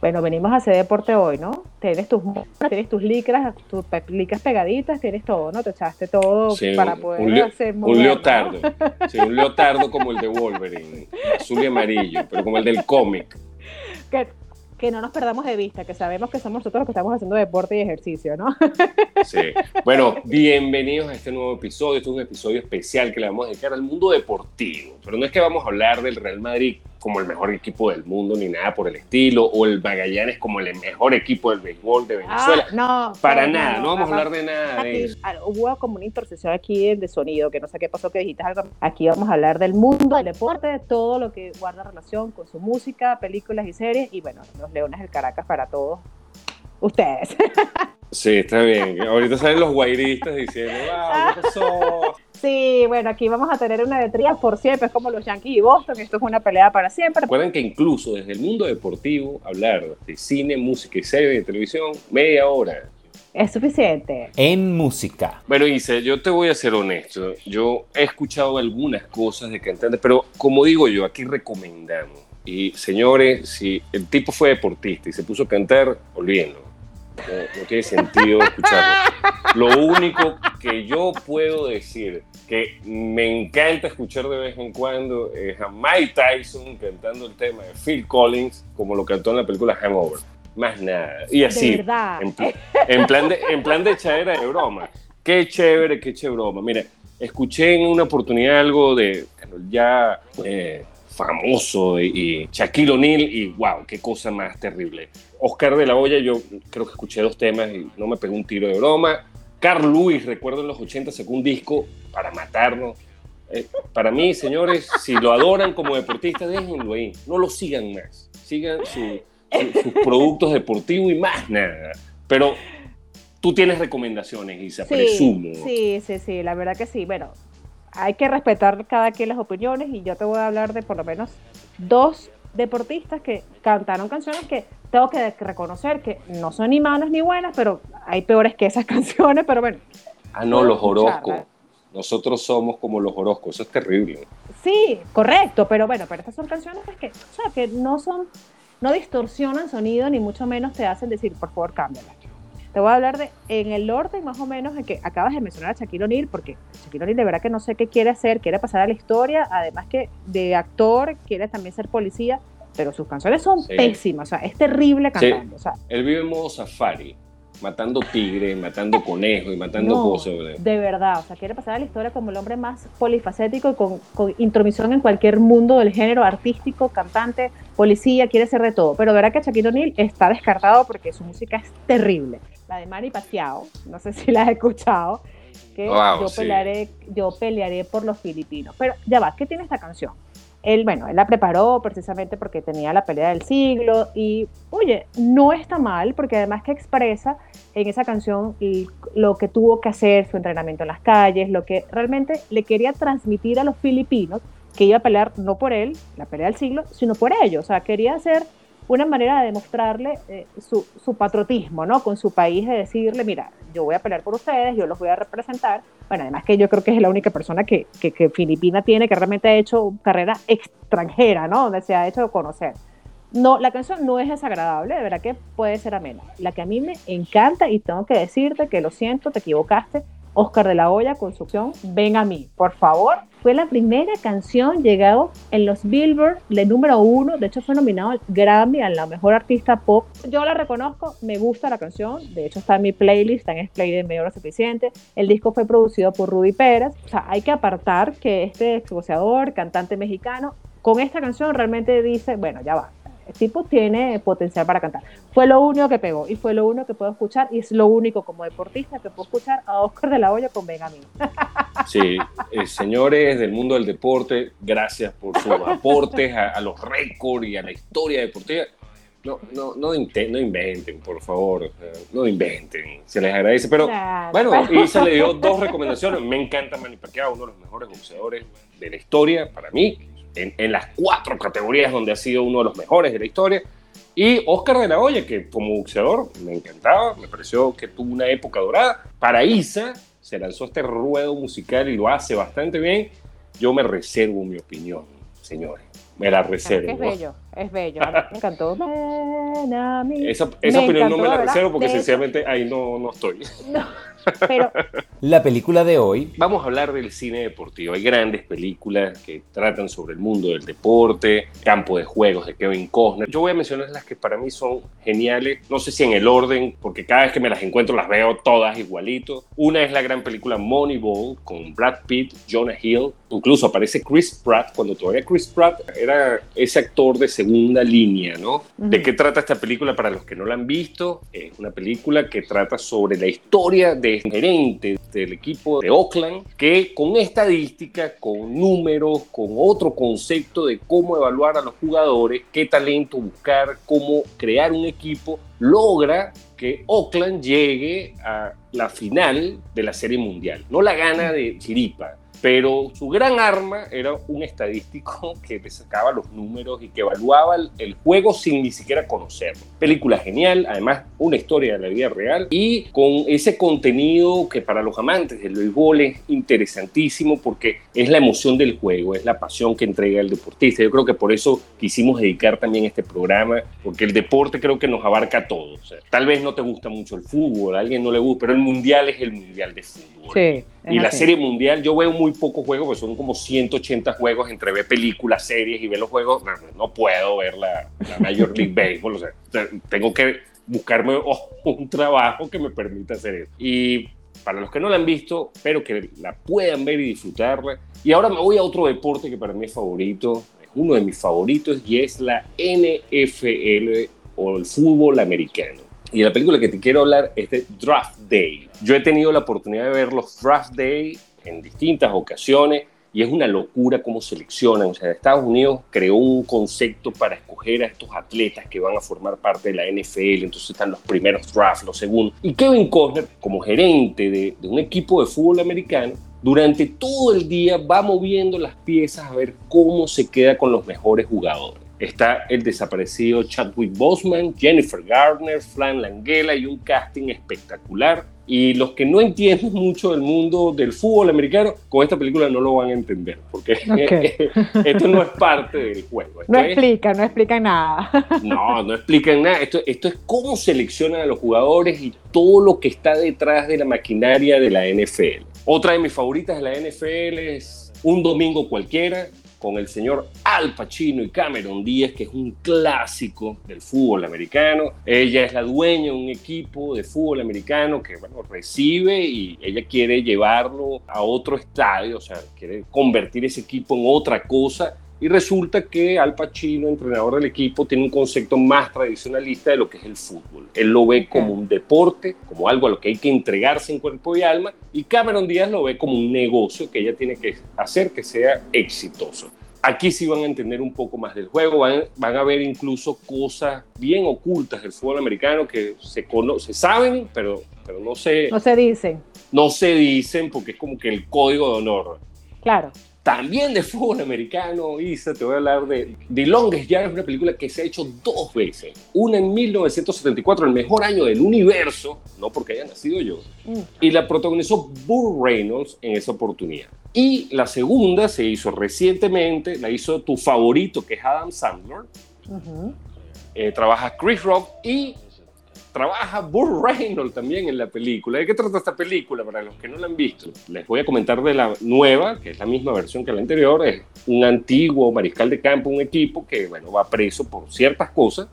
Bueno, venimos a hacer deporte hoy, ¿no? Tienes tus tienes tus licras, tus licras pegaditas, tienes todo, ¿no? Te echaste todo para poder un hacer Un leotardo. Sí, un leotardo como el de Wolverine, azul y amarillo, pero como el del cómic. Que, que no nos perdamos de vista, que sabemos que somos nosotros los que estamos haciendo deporte y ejercicio, ¿no? Sí. Bueno, bienvenidos a este nuevo episodio. Este es un episodio especial que le vamos a dedicar al mundo deportivo. Pero no es que vamos a hablar del Real Madrid como el mejor equipo del mundo ni nada por el estilo, o el Magallanes como el mejor equipo del béisbol de Venezuela. Ah, no, para nada, no, vamos a hablar de nada de eso. Hubo como una intercesión aquí de sonido, que no sé qué pasó, que dijiste algo. Aquí vamos a hablar del mundo del deporte, de todo lo que guarda relación con su música, películas y series, y bueno, los Leones del Caracas para todos ustedes. Sí, está bien. Ahorita salen los guairistas diciendo, wow, ¿qué pasó? Sí, bueno, aquí vamos a tener una de trías por siempre, es como los Yankees y Boston, esto es una pelea para siempre. Recuerden que incluso desde el mundo deportivo, hablar de cine, música y serie de televisión, media hora. Es suficiente. En música. Bueno, Isa, yo te voy a ser honesto. Yo he escuchado algunas cosas de cantantes, pero como digo yo, aquí recomendamos. Y señores, si el tipo fue deportista y se puso a cantar, olvídenlo no, tiene sentido escucharlo. Lo único que yo puedo decir que me encanta escuchar de vez en cuando es a Mike Tyson cantando el tema de Phil Collins como lo cantó en la película Hangover. Más nada. Y así. De verdad. En, plan de, en plan de echadera de broma. Qué chévere, qué chévere broma. Mira, escuché en una oportunidad algo de ya eh, famoso y, Shaquille O'Neal y wow, qué cosa más terrible. Oscar de la Hoya, yo creo que escuché dos temas y no me pegó un tiro de broma. Carl Lewis, recuerdo en los 80 sacó un disco para matarnos. Eh, para mí, señores, si lo adoran como deportista, déjenlo ahí. No lo sigan más. Sigan sus productos deportivos y más nada. Pero tú tienes recomendaciones, Isa, sí, presumo. Sí, sí, sí, la verdad que sí. Bueno, hay que respetar cada quien las opiniones y yo te voy a hablar de por lo menos dos deportistas que cantaron canciones que tengo que reconocer que no son ni malas ni buenas, pero hay peores que esas canciones, pero bueno. Ah, no, los Orozco. Nosotros somos como los Orozco, eso es terrible. Sí, correcto, pero bueno, pero estas son canciones que, o sea, que no son, no distorsionan sonido, ni mucho menos te hacen decir, por favor, cámbiala. Te voy a hablar de, en el orden más o menos en que acabas de mencionar a Shaquille O'Neal, porque Shaquille O'Neal de verdad que no sé qué quiere hacer, quiere pasar a la historia, además que de actor quiere también ser policía, pero sus canciones son pésimas, o sea, es terrible cantando. O sea, Él vive en modo safari, matando tigres, matando conejos y matando cosas. De verdad, o sea, quiere pasar a la historia como el hombre más polifacético y con, con, intromisión en cualquier mundo del género artístico, cantante, policía, quiere ser de todo. Pero de verdad que Shaquille O'Neal está descartado porque su música es terrible. La de Manny Pacquiao, no sé si la has escuchado, que yo, pelearé, yo pelearé por los filipinos. Pero ya va, ¿qué tiene esta canción? él, bueno, él la preparó precisamente porque tenía la pelea del siglo y, oye, no está mal porque además que expresa en esa canción lo que tuvo que hacer, su entrenamiento en las calles, lo que realmente le quería transmitir a los filipinos que iba a pelear no por él, la pelea del siglo, sino por ellos. O sea, quería hacer una manera de demostrarle eh, su, su, patriotismo, ¿no? Con su país, de decirle, mira, yo voy a pelear por ustedes, yo los voy a representar. Bueno, además que yo creo que es la única persona que, que, que Filipina tiene que realmente ha hecho carrera extranjera, ¿no? Donde se ha hecho conocer. No, la canción no es desagradable, de verdad que puede ser amena. La que a mí me encanta, y tengo que decirte que lo siento, te equivocaste, Oscar de la Hoya con su Ven a mí, por favor. Fue la primera canción llegado en los Billboard de número uno. De hecho, fue nominado al Grammy a la mejor artista pop. Yo la reconozco, me gusta la canción. De hecho, está en mi playlist, está en Play de medio hora suficiente. El disco fue producido por Rudy Pérez. O sea, hay que apartar que este exboceador, cantante mexicano, con esta canción realmente dice, bueno, ya va, el tipo tiene potencial para cantar. Fue lo único que pegó y fue lo único que puedo escuchar y es lo único como deportista que puedo escuchar a Oscar de la Hoya con Benjamín. Sí, eh, señores del mundo del deporte, gracias por sus aportes a, los récords y a la historia deportiva. no, no, no, no inventen, por favor. eh, No inventen. Se les agradece. Pero Claro. bueno, Isa le dio dos recomendaciones. Me encanta Manny Pacquiao, uno de los mejores boxeadores de la historia, para mí, en, en las cuatro categorías donde ha sido uno de los mejores de la historia. Y Oscar de la Hoya, que como boxeador me encantaba, me pareció que tuvo una época dorada. Para Isa se lanzó este ruedo musical y lo hace bastante bien. Yo me reservo mi opinión, señores. Me la que reservo. es bello, es bello. A mí Me encantó. Ven a mí. Esa, esa Me opinión no encantó, me la ¿verdad? reservo porque De hecho- sinceramente ahí no, no estoy. No, pero La película de hoy Vamos a hablar del cine deportivo. Hay grandes películas que tratan sobre el mundo del deporte, campo de juegos de Kevin Costner. Yo voy a mencionar las que para mí son geniales. No sé si en el orden, porque cada vez que me las encuentro las veo todas igualito. Una es la gran película Moneyball con Brad Pitt, Jonah Hill. Incluso aparece Chris Pratt cuando todavía Chris Pratt era ese actor de segunda línea, ¿no? ¿De Ujú. qué trata esta película para los que no la han visto? Es una película que trata sobre la historia de este gerente del equipo de Oakland que con estadística, con números, con otro concepto de cómo evaluar a los jugadores, qué talento buscar, cómo crear un equipo, logra que Oakland llegue a la final de la Serie Mundial. No la gana de chiripa, pero su gran arma era un estadístico que sacaba los números y que evaluaba el, el juego sin ni siquiera conocerlo. Película genial, además una historia de la vida real y con ese contenido que para los amantes del béisbol es interesantísimo porque es la emoción del juego, es la pasión que entrega el deportista. Yo creo que por eso quisimos dedicar también este programa, porque el deporte creo que nos abarca a todos. O sea, tal vez no te gusta mucho el fútbol, a alguien no le gusta, pero el mundial es el mundial de fútbol. sí. Es Y la serie mundial, yo veo muy pocos juegos, pues son como 180 juegos entre ver películas, series y ver los juegos. No, no puedo ver la, la Major League Baseball, o sea, te- tengo que buscarme oh, un trabajo que me permita hacer eso. Y para los que no la han visto, espero que la puedan ver y disfrutarla. Y ahora me voy a otro deporte que para mí es favorito, uno de mis favoritos, y es la NFL o el fútbol americano. Y la película que te quiero hablar es de Draft Day. Yo he tenido la oportunidad de ver los Draft Day en distintas ocasiones y es una locura cómo seleccionan. O sea, Estados Unidos creó un concepto para escoger a estos atletas que van a formar parte de la NFL. Entonces están los primeros drafts, los segundos. Y Kevin Costner, como gerente de, de un equipo de fútbol americano, durante todo el día va moviendo las piezas a ver cómo se queda con los mejores jugadores. Está el desaparecido Chadwick Boseman, Jennifer Gardner, Flan Langella y un casting espectacular. Y los que no entienden mucho del mundo del fútbol americano, con esta película no lo van a entender, porque Ok. esto no es parte del juego. Esto No es- explica, no explica nada. no, no explican nada. Esto, esto es cómo seleccionan a los jugadores y todo lo que está detrás de la maquinaria de la NFL. Otra de mis favoritas de la NFL es Un Domingo Cualquiera con el señor Al Pacino y Cameron Díaz, que es un clásico del fútbol americano. Ella es la dueña de un equipo de fútbol americano que bueno, recibe y ella quiere llevarlo a otro estadio, o sea, quiere convertir ese equipo en otra cosa y resulta que Al Pacino, entrenador del equipo, tiene un concepto más tradicionalista de lo que es el fútbol. Él lo ve como un deporte, como algo a lo que hay que entregarse en cuerpo y alma, y Cameron Díaz lo ve como un negocio que ella tiene que hacer que sea exitoso. Aquí sí van a entender un poco más del juego, van, van a ver incluso cosas bien ocultas del fútbol americano que se, se saben, pero, pero no, se, No se dicen. no se dicen porque es como que el código de honor. Claro. También de fútbol americano, Isa, te voy a hablar de The Longest Yard, es una película que se ha hecho dos veces. Una en 1974, el mejor año del universo, no porque haya nacido yo, Mm. y la protagonizó Burt Reynolds en esa oportunidad. Y la segunda se hizo recientemente, la hizo tu favorito, que es Adam Sandler. Eh, trabaja Chris Rock y trabaja Burt Reynolds también en la película. ¿De qué trata esta película? Para los que no la han visto, les voy a comentar de la nueva, que es la misma versión que la anterior. Es un antiguo mariscal de campo, un equipo que bueno, va preso por ciertas cosas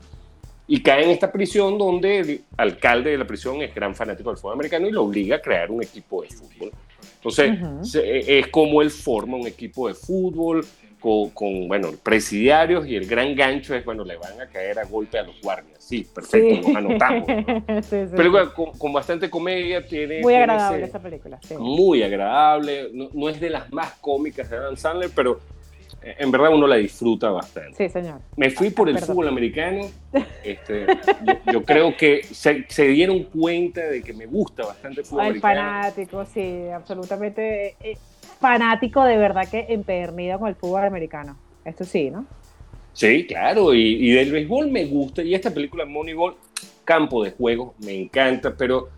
y cae en esta prisión donde el alcalde de la prisión es gran fanático del fútbol americano y lo obliga a crear un equipo de fútbol. Entonces, Ujú. se- es como él forma un equipo de fútbol con, con, bueno, presidiarios y el gran gancho es, bueno, le van a caer a golpe a los guardias. Sí, perfecto, Sí. nos anotamos. ¿no? Sí, sí, Película con, con bastante comedia, tiene... Muy agradable esa película. sí. muy agradable, no, no es de las más cómicas de Adam Sandler, pero en verdad uno la disfruta bastante. Sí, señor. Me fui por el Perdón. fútbol americano. Este, yo, yo creo que se, se dieron cuenta de que me gusta bastante el fútbol El americano. fanático, sí, absolutamente eh, fanático de verdad que empedernido con el fútbol americano. Esto sí, ¿no? Sí, claro, y, y del béisbol me gusta. Y esta película Moneyball, campo de juego, me encanta, pero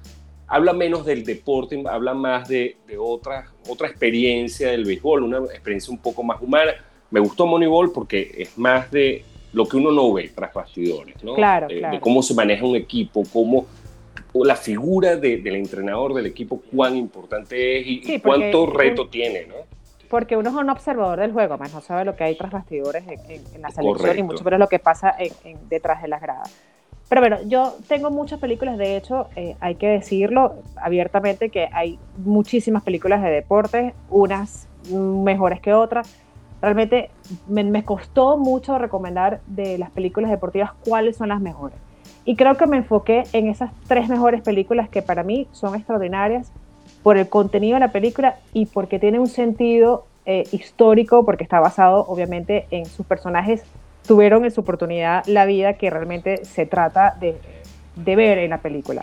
habla menos del deporte, habla más de, de otra, otra experiencia del béisbol, una experiencia un poco más humana. Me gustó Moneyball porque es más de lo que uno no ve tras bastidores, ¿no? Claro, de, claro. de cómo se maneja un equipo, cómo la figura de- del entrenador del equipo, cuán importante es y, Sí, y cuánto un- reto tiene, ¿no? Porque uno es un observador del juego, más no sabe lo que hay tras bastidores en, en- en la selección y Correcto. mucho menos lo que pasa en- detrás de las gradas. Pero bueno, yo tengo muchas películas, de hecho, eh, hay que decirlo abiertamente que hay muchísimas películas de deportes, unas mejores que otras. Realmente me, me costó mucho recomendar de las películas deportivas cuáles son las mejores. Y creo que me enfoqué en esas tres mejores películas que para mí son extraordinarias por el contenido de la película y porque tiene un sentido eh, histórico, porque está basado obviamente en sus personajes, tuvieron en su oportunidad la vida que realmente se trata de, de ver en la película.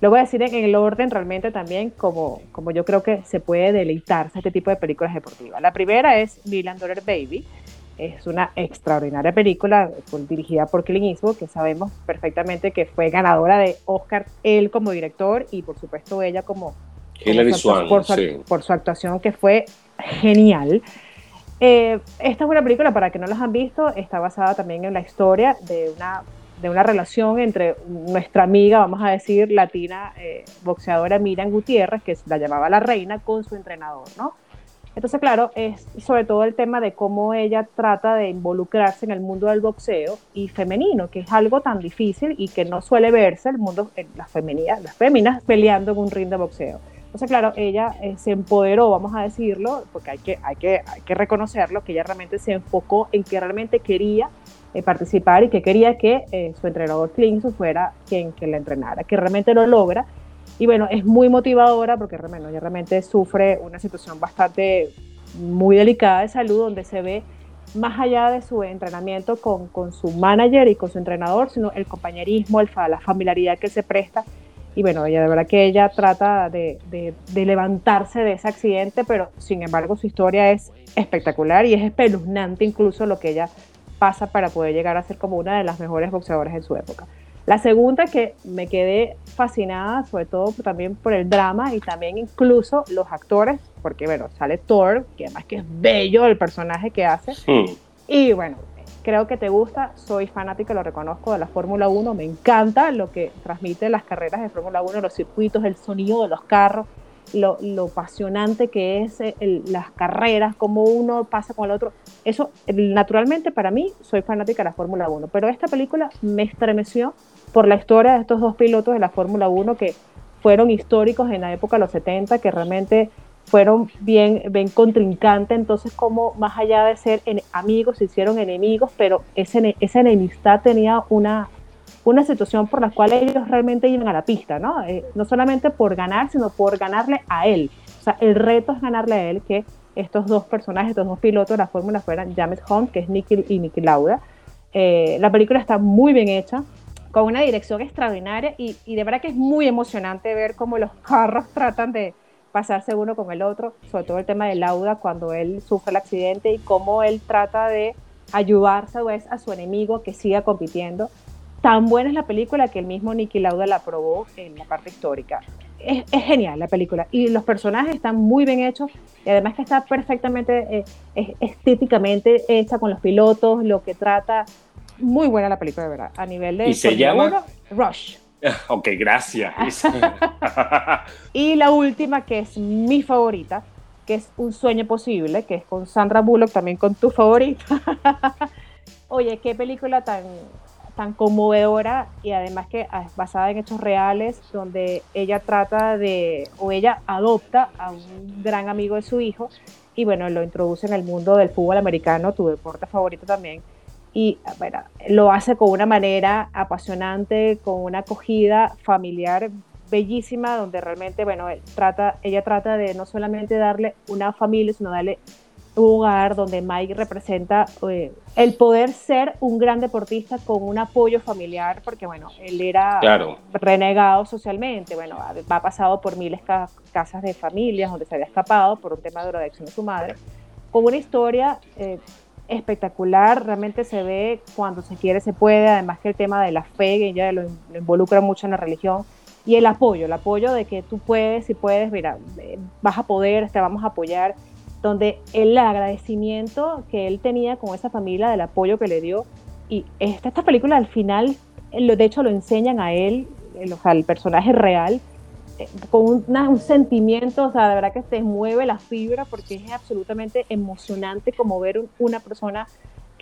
Lo voy a decir en el orden realmente también como, como yo creo que se puede deleitarse este tipo de películas deportivas. La primera es Million Dollar Baby, es una extraordinaria película pues, dirigida por Clint Eastwood, que sabemos perfectamente que fue ganadora de Oscar él como director y por supuesto ella como, como su actua- Swank, por, su, sí. por su actuación que fue genial. Eh, esta es una película, para que no las han visto, está basada también en la historia de una, de una relación entre nuestra amiga, vamos a decir, latina, eh, boxeadora Miriam Gutiérrez, que la llamaba la reina, con su entrenador, ¿no? Entonces, claro, es sobre todo el tema de cómo ella trata de involucrarse en el mundo del boxeo y femenino, que es algo tan difícil y que no suele verse el mundo, las femeninas, las féminas peleando en un ring de boxeo. Entonces, claro, ella eh, se empoderó, vamos a decirlo, porque hay que, hay, que, hay que reconocerlo, que ella realmente se enfocó en que realmente quería eh, participar y que quería que eh, su entrenador Clint fuera quien que la entrenara, que realmente lo logra. Y bueno, es muy motivadora porque ella realmente sufre una situación bastante muy delicada de salud donde se ve más allá de su entrenamiento con, con su manager y con su entrenador, sino el compañerismo, la familiaridad que se presta. Y bueno, ella de verdad que ella trata de, de, de levantarse de ese accidente, pero sin embargo su historia es espectacular y es espeluznante incluso lo que ella pasa para poder llegar a ser como una de las mejores boxeadoras en su época. La segunda que me quedé fascinada, sobre todo también por el drama y también incluso los actores, porque bueno, sale Thor, que además que es bello el personaje que hace, Hmm. y bueno, creo que te gusta, soy fanática, lo reconozco, de la Fórmula 1, me encanta lo que transmite las carreras de Fórmula 1, los circuitos, el sonido de los carros, lo, lo apasionante que es eh, el- las carreras, cómo uno pasa con el otro. Eso, el- naturalmente, para mí, soy fanática de la Fórmula 1, pero esta película me estremeció por la historia de estos dos pilotos de la Fórmula 1 que fueron históricos en la época de los 70, que realmente fueron bien, bien contrincantes, entonces como más allá de ser en- amigos, se hicieron enemigos, pero ese, esa enemistad tenía una, una situación por la cual ellos realmente iban a la pista, ¿no? Eh, no solamente por ganar, sino por ganarle a él. O sea, el reto es ganarle a él que estos dos personajes, estos dos pilotos de la fórmula fueran James Hunt, que es Nicky y Nicky Lauda. Eh, la película está muy bien hecha, con una dirección extraordinaria y, y de verdad que es muy emocionante ver cómo los carros tratan de pasarse uno con el otro, sobre todo el tema de Lauda cuando él sufre el accidente y cómo él trata de ayudarse vez a su enemigo que siga compitiendo. Tan buena es la película que el mismo Nicky Lauda la aprobó en la parte histórica. Es, es genial la película y los personajes están muy bien hechos y además que está perfectamente eh, es estéticamente hecha con los pilotos, lo que trata. Muy buena la película, de verdad. A nivel de. ¿Y se llama? 1, Rush. Ok, gracias. Y la última, que es mi favorita, que es Un sueño posible, que es con Sandra Bullock, también con tu favorita. Oye, qué película tan, tan conmovedora y además que es basada en hechos reales, donde ella trata de, o ella adopta a un gran amigo de su hijo y bueno, lo introduce en el mundo del fútbol americano, tu deporte favorito también. Y bueno, lo hace con una manera apasionante, con una acogida familiar bellísima, donde realmente, bueno, él trata, ella trata de no solamente darle una familia, sino darle hogar donde Mike representa eh, el poder ser un gran deportista con un apoyo familiar, porque bueno, él era renegado socialmente, bueno, ha, pasado por miles de casas de familias donde se había escapado por un tema de drogadicción de su madre, con una historia eh, espectacular, realmente se ve cuando se quiere se puede, además que el tema de la fe, que ella lo, involucra mucho en la religión, y el apoyo, el apoyo de que tú puedes, si puedes, mira, eh, vas a poder, te vamos a apoyar, donde el agradecimiento que él tenía con esa familia, del apoyo que le dio, y esta, esta película al final, de hecho lo enseñan a él, el, o sea, el personaje real, eh, con un sentimiento, o sea, de verdad que te mueve la fibra porque es absolutamente emocionante como ver una persona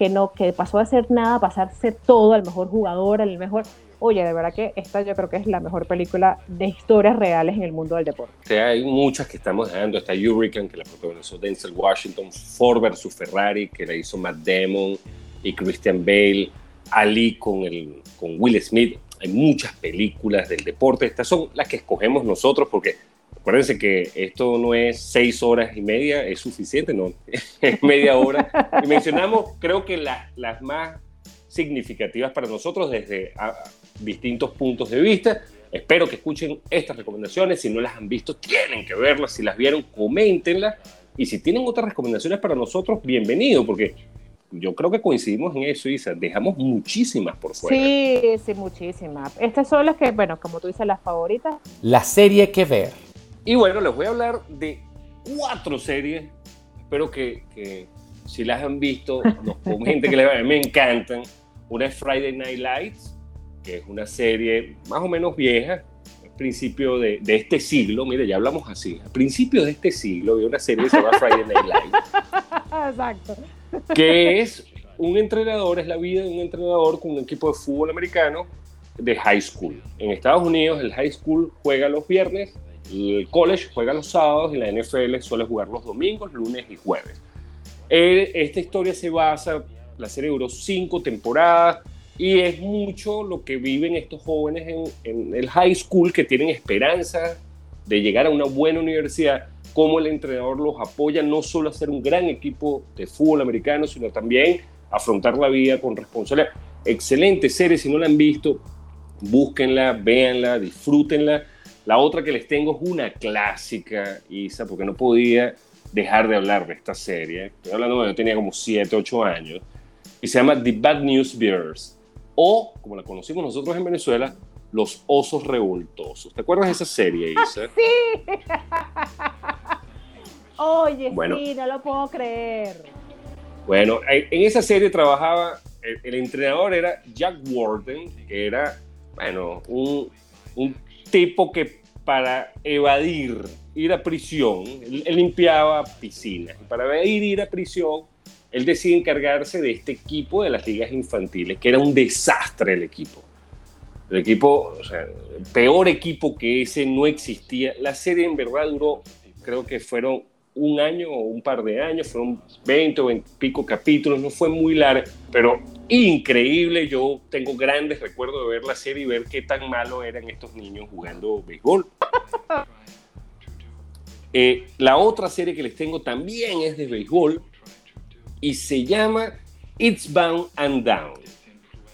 que no, que pasó a ser nada a pasar a ser todo, el mejor jugador, el mejor, oye, de verdad que esta yo creo que es la mejor película de historias reales en el mundo del deporte. hay muchas que estamos dejando. Está Hurricane, que la protagonizó Denzel Washington, Ford vs. Ferrari, que la hizo Matt Damon y Christian Bale, Ali con, el, con Will Smith. Hay muchas películas del deporte. Estas son las que escogemos nosotros porque acuérdense que esto no es seis horas y media, es suficiente, no, es media hora. Y mencionamos, creo que las más significativas para nosotros desde distintos puntos de vista. Espero que escuchen estas recomendaciones. Si no las han visto, tienen que verlas. Si las vieron, coméntenlas. Y si tienen otras recomendaciones para nosotros, bienvenido, porque yo creo que coincidimos en eso, Isa. Dejamos muchísimas por fuera. Sí, sí, muchísimas. Estas son las que, bueno, como tú dices, las favoritas. La serie que ver. Y bueno, les voy a hablar de cuatro series. Espero que, que si las han visto, nos comenten que les, me encantan. Una es Friday Night Lights, que es una serie más o menos vieja, al principio de, de este siglo, mire, ya hablamos así, al principio de este siglo había una serie que se llama Friday Night Lights. Exacto. Que es un entrenador, es la vida de un entrenador con un equipo de fútbol americano de high school. En Estados Unidos el high school juega los viernes, el college juega los sábados y la NFL suele jugar los domingos, lunes y jueves. Esta historia se basa, la serie duró cinco temporadas, y es mucho lo que viven estos jóvenes en, el high school que tienen esperanza de llegar a una buena universidad, cómo el entrenador los apoya no solo a ser un gran equipo de fútbol americano, sino también afrontar la vida con responsabilidad. Excelente serie, si no la han visto, búsquenla, véanla, disfrútenla. La otra que les tengo es una clásica, Isa, porque no podía dejar de hablar de esta serie. Estoy hablando cuando yo tenía como 7, 8 años. Y se llama The Bad News Bears o, como la conocimos nosotros en Venezuela, Los Osos Revoltosos. ¿Te acuerdas de esa serie, Isa? Sí. Oye, sí, no lo puedo creer. Bueno, en esa serie trabajaba, el, entrenador era Jack Warden, que era, bueno, un, un tipo que para evadir ir a prisión, él, limpiaba piscinas. Y para evadir ir a prisión, él decide encargarse de este equipo de las ligas infantiles, que era un desastre el equipo. El equipo, o sea, el peor equipo que ese no existía. La serie en verdad duró, creo que fueron un año o un par de años, fueron 20 o 20 pico capítulos, no fue muy largo, pero increíble. Yo tengo grandes recuerdos de ver la serie y ver qué tan malo eran estos niños jugando béisbol. Eh, la otra serie que les tengo también es de béisbol, y se llama It's Bound and Down.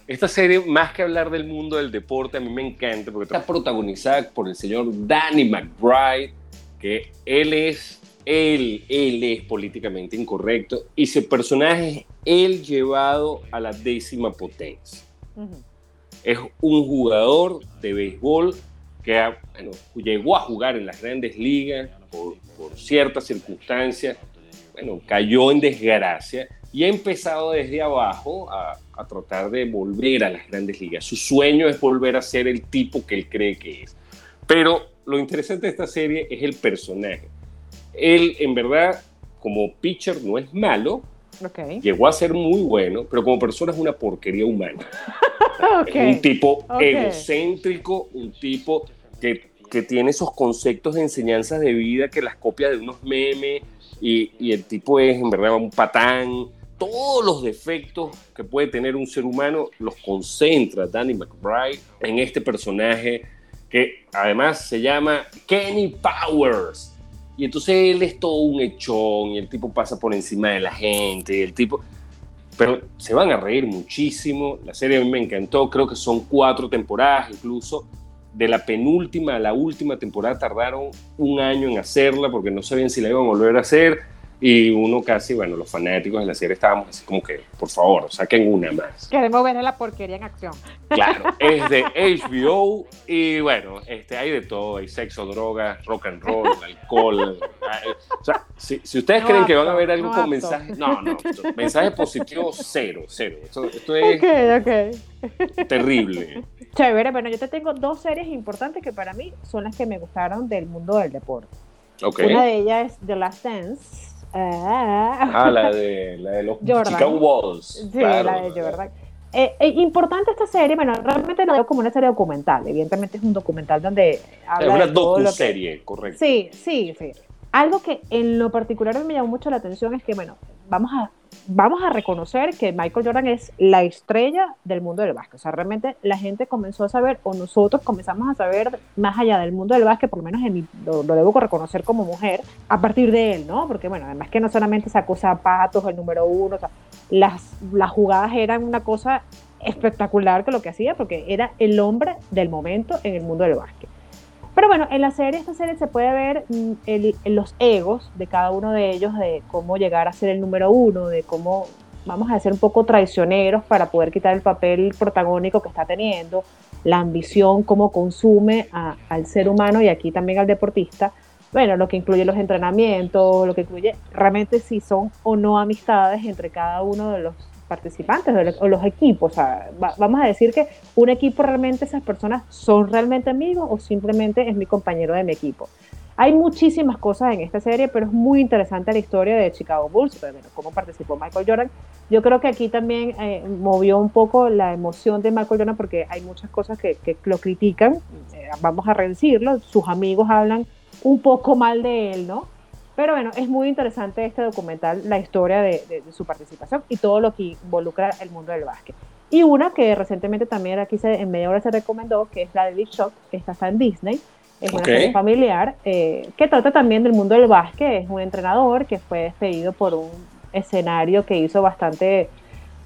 Esta serie, más que hablar del mundo del deporte, a mí me encanta porque está protagonizada por el señor Danny McBride, que él es, él, él es políticamente incorrecto y su personaje es él llevado a la décima potencia. Es un jugador de béisbol que llegó a jugar en las grandes ligas por, por ciertas circunstancias bueno, cayó en desgracia y ha empezado desde abajo a, tratar de volver a las grandes ligas. Su sueño es volver a ser el tipo que él cree que es. Pero lo interesante de esta serie es el personaje. Él, en verdad, como pitcher no es malo, llegó a ser muy bueno, pero como persona es una porquería humana. Es un tipo egocéntrico, un tipo que, que tiene esos conceptos de enseñanzas de vida que las copia de unos memes y, el tipo es en verdad un patán. Todos los defectos que puede tener un ser humano los concentra Danny McBride en este personaje que además se llama Kenny Powers. Y entonces él es todo un echón y el tipo pasa por encima de la gente, el tipo... Pero se van a reír muchísimo. La serie a mí me encantó, creo que son cuatro temporadas incluso. De la penúltima a la última temporada tardaron un año en hacerla porque no sabían si la iban a volver a hacer y uno casi, bueno, los fanáticos de la serie estábamos así como que, por favor, saquen una más. Queremos ver la porquería en acción. Claro, es de HBO y bueno, este, hay de todo, hay sexo, drogas, rock and roll, alcohol. o sea, si, si ustedes No creen que van a apto, ver algo no con apto. mensajes, no, no, mensajes positivos cero, cero. Esto, esto es Ok, ok. terrible. Chévere, bueno, yo te tengo dos series importantes que para mí son las que me gustaron del mundo del deporte. Ok. Una de ellas es The Last Dance. Ah, Ah, la de, la de los Jordan. Chicago Bulls. sí, claro, la de Jordan. Eh, eh, importante esta serie, bueno, realmente la veo como una serie documental. Evidentemente es un documental donde Es habla una de lo que- docu-serie, correcto. Sí, sí, sí. Algo que en lo particular me llamó mucho la atención es que, bueno, vamos a, vamos a reconocer que Michael Jordan es la estrella del mundo del básquet. O sea, realmente la gente comenzó a saber, o nosotros comenzamos a saber más allá del mundo del básquet, por lo menos en mi- lo, debo reconocer como mujer, a partir de él, ¿no? Porque, bueno, además que no solamente sacó zapatos, el número uno, las, las jugadas eran una cosa espectacular que lo que hacía, porque era el hombre del momento en el mundo del básquet. Pero bueno, en la serie, esta serie se puede ver mm, el- los egos de cada uno de ellos, de cómo llegar a ser el número uno, de cómo vamos a ser un poco traicioneros para poder quitar el papel protagónico que está teniendo, la ambición, cómo consume a- al ser humano y aquí también al deportista. Bueno, lo que incluye los entrenamientos, lo que incluye realmente si son o no amistades entre cada uno de los participantes o los- o los equipos. O sea, va- vamos a decir que un equipo realmente esas personas son realmente amigos o simplemente es mi compañero de mi equipo. Hay muchísimas cosas en esta serie, pero es muy interesante la historia de Chicago Bulls, pero bueno, cómo participó Michael Jordan. Yo creo que aquí también eh, movió un poco la emoción de Michael Jordan porque hay muchas cosas que, que lo critican, eh, vamos a decirlo, sus amigos hablan un poco mal de él, ¿no? Pero bueno, es muy interesante este documental, la historia de, de- de su participación y todo lo que involucra el mundo del básquet. Y una que recientemente también aquí se, en media hora se recomendó, que es la de Big Shot, que está en Disney. Es una Ok. serie familiar eh, que trata también del mundo del básquet. Es un entrenador que fue despedido por un escenario que hizo bastante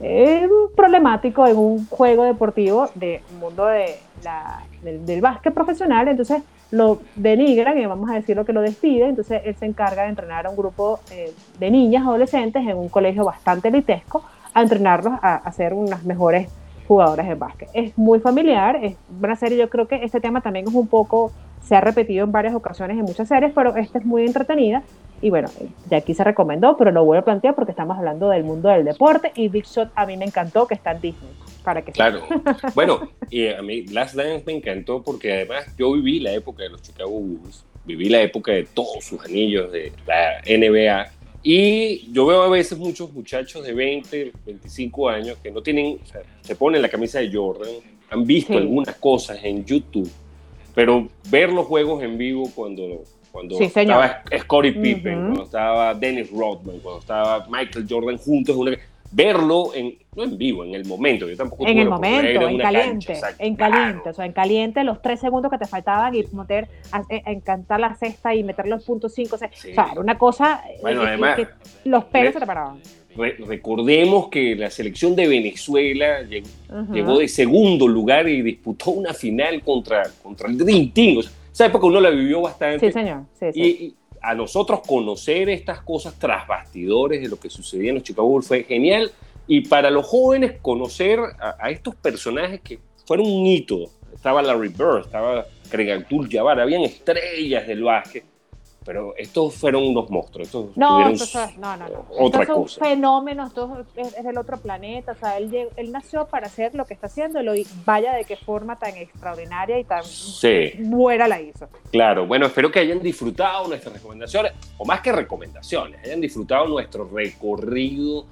eh, problemático en un juego deportivo del mundo de la- del, del básquet profesional. Entonces lo denigran y vamos a decir lo que lo despide. Entonces él se encarga de entrenar a un grupo eh, de niñas adolescentes en un colegio bastante elitesco a entrenarlos a, a ser unas mejores jugadoras de básquet. Es muy familiar, es una serie, yo creo que este tema también es un poco, se ha repetido en varias ocasiones en muchas series, pero esta es muy entretenida y bueno, de aquí se recomendó, pero lo vuelvo a plantear porque estamos hablando del mundo del deporte y Big Shot a mí me encantó que está en Disney, para que Claro. Bueno, y a mí Last Dance me encantó porque además yo viví la época de los Chicago Bulls, viví la época de todos sus anillos de la NBA y yo veo a veces muchos muchachos de 20, 25 años que no tienen, o sea, se ponen la camisa de Jordan, han visto Sí. algunas cosas en YouTube, pero ver los juegos en vivo cuando, cuando Sí, estaba Scottie Pippen, cuando estaba Dennis Rodman, cuando estaba Michael Jordan juntos, una- verlo en, no en vivo, en el momento. Yo tampoco en el momento, en caliente, cancha, en claro. caliente, o sea, en caliente los tres segundos que te faltaban y meter, a, a encantar la cesta y meter los puntos cinco, o sea, Sí. o sea, era una cosa eh, Bueno, que- además, que los pelos se te paraban. Re- recordemos que la selección de Venezuela llegó de segundo lugar y disputó una final contra, contra el Dream Team. O sea, esa época uno la vivió bastante. Sí, señor, sí, sí. Y, y a nosotros conocer estas cosas tras bastidores de lo que sucedía en los Chicago Bulls fue genial. Y para los jóvenes conocer a, a estos personajes que fueron un hito. Estaba Larry Bird, estaba Craig Abdul-Jabbar, habían estrellas del básquet. Pero estos fueron unos monstruos. Estos No, no, no, no. Otra Esto es un cosa. fenómeno, esto es, es del otro planeta. O sea, él, él nació para hacer lo que está haciendo y vaya de qué forma tan extraordinaria y tan Sí. buena la hizo. Claro, bueno, espero que hayan disfrutado nuestras recomendaciones, o más que recomendaciones, hayan disfrutado nuestro recorrido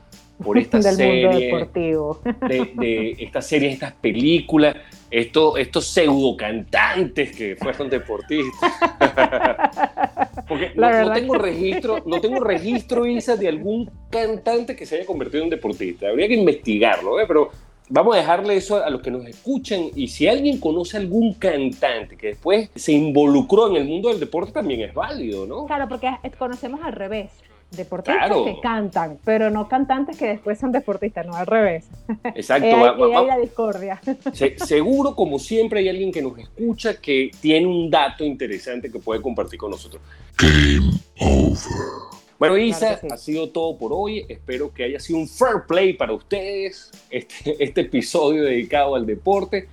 por esta del mundo serie, deportivo. de, de estas series, estas películas, esto, estos pseudo cantantes que fueron deportistas. Porque no, tengo registro, no tengo registro, Isa, de algún cantante que se haya convertido en deportista. Habría que investigarlo, ¿eh? pero vamos a dejarle eso a los que nos escuchan y si alguien conoce algún cantante que después se involucró en el mundo del deporte también es válido, ¿no? Claro, porque conocemos al revés. Deportistas que cantan, pero no cantantes que después son deportistas, no al revés. Exacto. y hay, la discordia. seguro, como siempre, hay alguien que nos escucha que tiene un dato interesante que puede compartir con nosotros. Game over. Bueno, Isa, ha sido todo por hoy. Espero que haya sido un fair play para ustedes este, este episodio dedicado al deporte.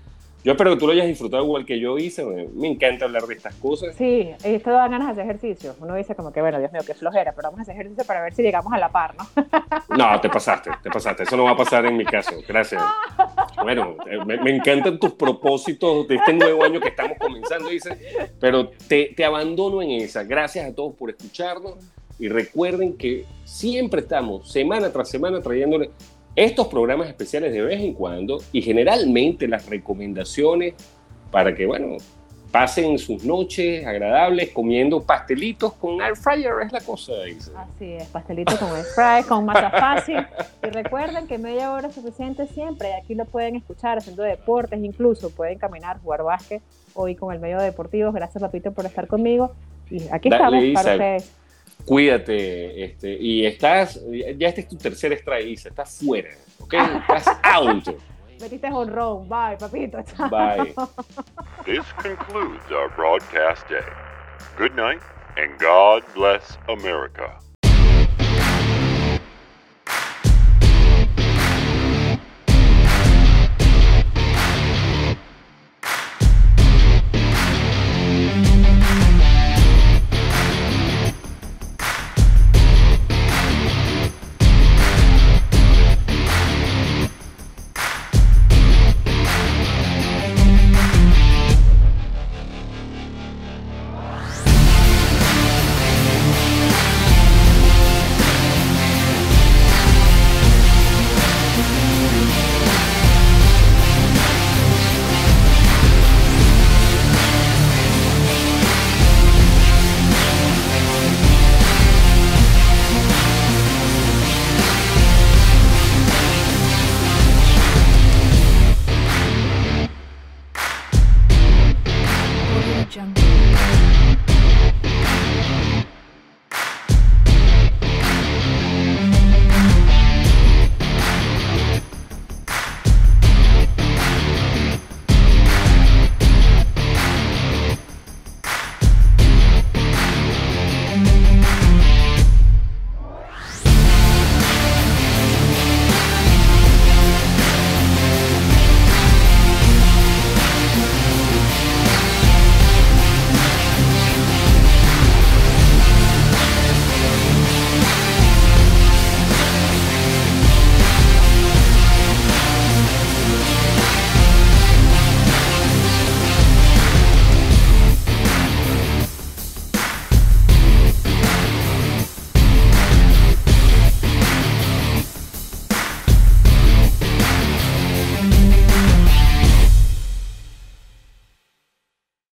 Yo espero que tú lo hayas disfrutado igual que yo hice. Me, encanta hablar de estas cosas. Sí, esto da ganas de hacer ejercicio. Uno dice como que, bueno, Dios mío, qué flojera, pero vamos a hacer ejercicio para ver si llegamos a la par, ¿no? No, te pasaste, te pasaste. Eso no va a pasar en mi caso. Gracias. Bueno, eh, me, encantan tus propósitos de este nuevo año que estamos comenzando, dice. Pero te, te abandono en esa. Gracias a todos por escucharnos. Y recuerden que siempre estamos, semana tras semana, trayéndole estos programas especiales de vez en cuando y generalmente las recomendaciones para que, bueno, pasen sus noches agradables comiendo pastelitos con air fryer, es la cosa, dice. Así es, pastelitos con air fryer, con masa fácil. Y recuerden que media hora es suficiente siempre. Aquí lo pueden escuchar haciendo deportes, incluso pueden caminar, jugar básquet hoy con el medio deportivo. Gracias, papito, por estar conmigo. Y aquí estamos para ustedes cuídate, este, y estás, ya este es tu tercer strike, estás fuera, ¿ok? Estás out. Metiste honrón, bye, papito. Chao. Bye. This concludes our broadcast day. Good night, and God bless America.